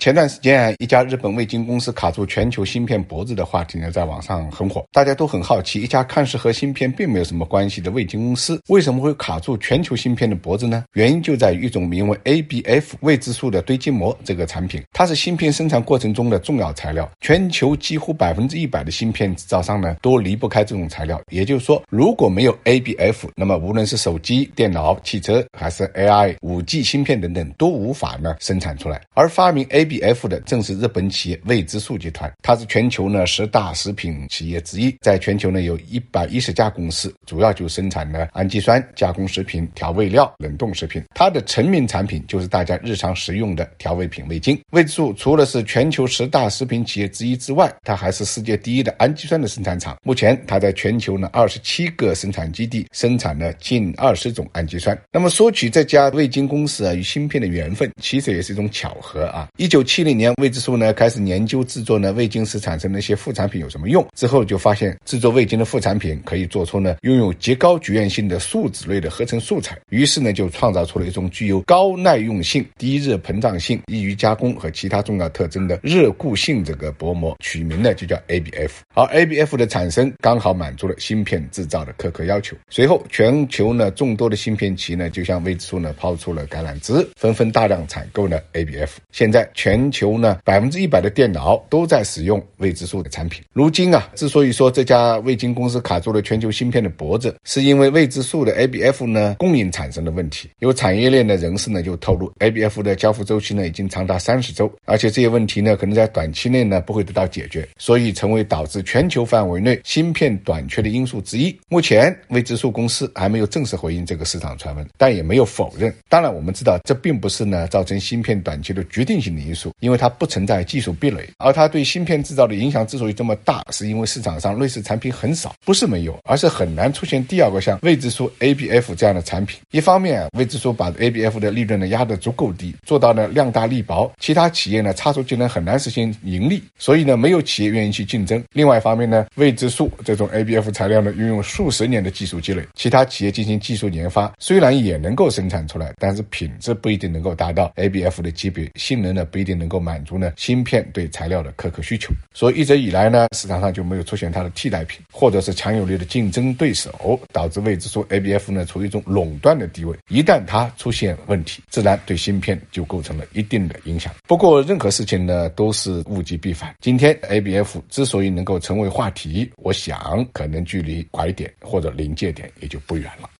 前段时间啊，一家日本味精公司卡住全球芯片脖子的话题呢，在网上很火。大家都很好奇，一家看似和芯片并没有什么关系的味精公司，为什么会卡住全球芯片的脖子呢？原因就在于一种名为 ABF 未知数的堆积膜这个产品，它是芯片生产过程中的重要材料。全球几乎百分之一百的芯片制造商呢，都离不开这种材料。也就是说，如果没有 ABF，那么无论是手机、电脑、汽车，还是 AI、5G 芯片等等，都无法呢生产出来。而发明 AB B F 的正是日本企业味之素集团，它是全球呢十大食品企业之一，在全球呢有一百一十家公司，主要就生产呢氨基酸、加工食品、调味料、冷冻食品。它的成名产品就是大家日常食用的调味品味精。味之素除了是全球十大食品企业之一之外，它还是世界第一的氨基酸的生产厂。目前，它在全球呢二十七个生产基地生产了近二十种氨基酸。那么说起这家味精公司啊与芯片的缘分，其实也是一种巧合啊。一九七零年，未知数呢开始研究制作呢味精时产生的一些副产品有什么用，之后就发现制作味精的副产品可以做出呢拥有极高局限性的树脂类的合成素材，于是呢就创造出了一种具有高耐用性、低热膨胀性、易于加工和其他重要特征的热固性这个薄膜，取名呢就叫 ABF。而 ABF 的产生刚好满足了芯片制造的苛刻要求。随后，全球呢众多的芯片企业呢就向未知数呢抛出了橄榄枝，纷纷大量采购了 ABF。现在全全球呢百分之一百的电脑都在使用未知数的产品。如今啊，之所以说这家味精公司卡住了全球芯片的脖子，是因为未知数的 ABF 呢供应产生的问题。有产业链的人士呢就透露，ABF 的交付周期呢已经长达三十周，而且这些问题呢可能在短期内呢不会得到解决，所以成为导致全球范围内芯片短缺的因素之一。目前未知数公司还没有正式回应这个市场传闻，但也没有否认。当然，我们知道这并不是呢造成芯片短缺的决定性的因素，因为它不存在技术壁垒。而它对芯片制造的影响之所以这么大，是因为市场上类似产品很少，不是没有，而是很难出现第二个像未知数 ABF 这样的产品。一方面，未知数把 ABF 的利润呢压得足够低，做到呢量大力薄，其他企业呢差速技能很难实现盈利，所以呢没有企业愿意去竞争。另外一方面呢，未知数这种 ABF 材料呢运用数十年的技术积累，其他企业进行技术研发，虽然也能够生产出来，但是品质不一定能够达到 ABF 的级别，性能呢不一定定能够满足呢芯片对材料的苛刻需求。所以一直以来呢，市场上就没有出现它的替代品，或者是强有力的竞争对手，导致未知数 ABF 呢处于一种垄断的地位。一旦它出现问题，自然对芯片就构成了一定的影响。不过任何事情呢都是物极必反，今天 ABF 之所以能够成为话题，我想可能距离拐点或者临界点也就不远了。